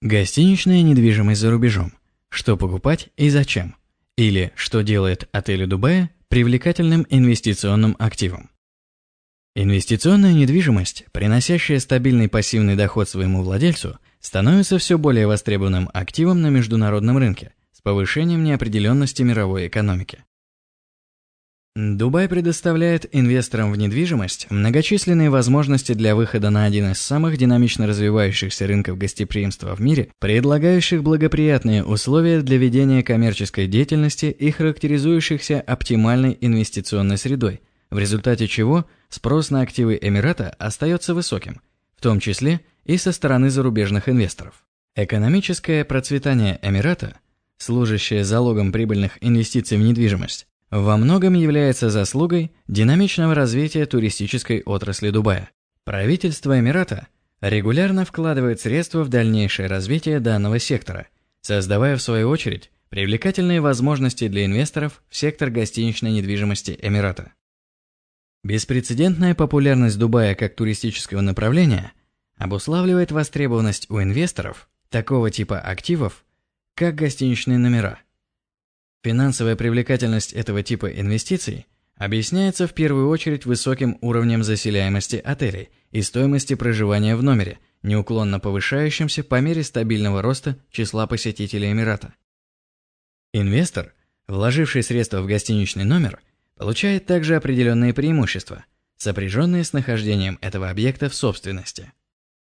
Гостиничная недвижимость за рубежом. Что покупать и зачем? Или что делает отели Дубая привлекательным инвестиционным активом? Инвестиционная недвижимость, приносящая стабильный пассивный доход своему владельцу, становится все более востребованным активом на международном рынке с повышением неопределенности мировой экономики. Дубай предоставляет инвесторам в недвижимость многочисленные возможности для выхода на один из самых динамично развивающихся рынков гостеприимства в мире, предлагающих благоприятные условия для ведения коммерческой деятельности и характеризующихся оптимальной инвестиционной средой, в результате чего спрос на активы Эмирата остается высоким, в том числе и со стороны зарубежных инвесторов. Экономическое процветание Эмирата, служащее залогом прибыльных инвестиций в недвижимость, во многом является заслугой динамичного развития туристической отрасли Дубая. Правительство Эмирата регулярно вкладывает средства в дальнейшее развитие данного сектора, создавая в свою очередь привлекательные возможности для инвесторов в сектор гостиничной недвижимости Эмирата. Беспрецедентная популярность Дубая как туристического направления обуславливает востребованность у инвесторов такого типа активов, как гостиничные номера – Финансовая привлекательность этого типа инвестиций объясняется в первую очередь высоким уровнем заселяемости отелей и стоимости проживания в номере, неуклонно повышающимся по мере стабильного роста числа посетителей Эмирата. Инвестор, вложивший средства в гостиничный номер, получает также определенные преимущества, сопряженные с нахождением этого объекта в собственности.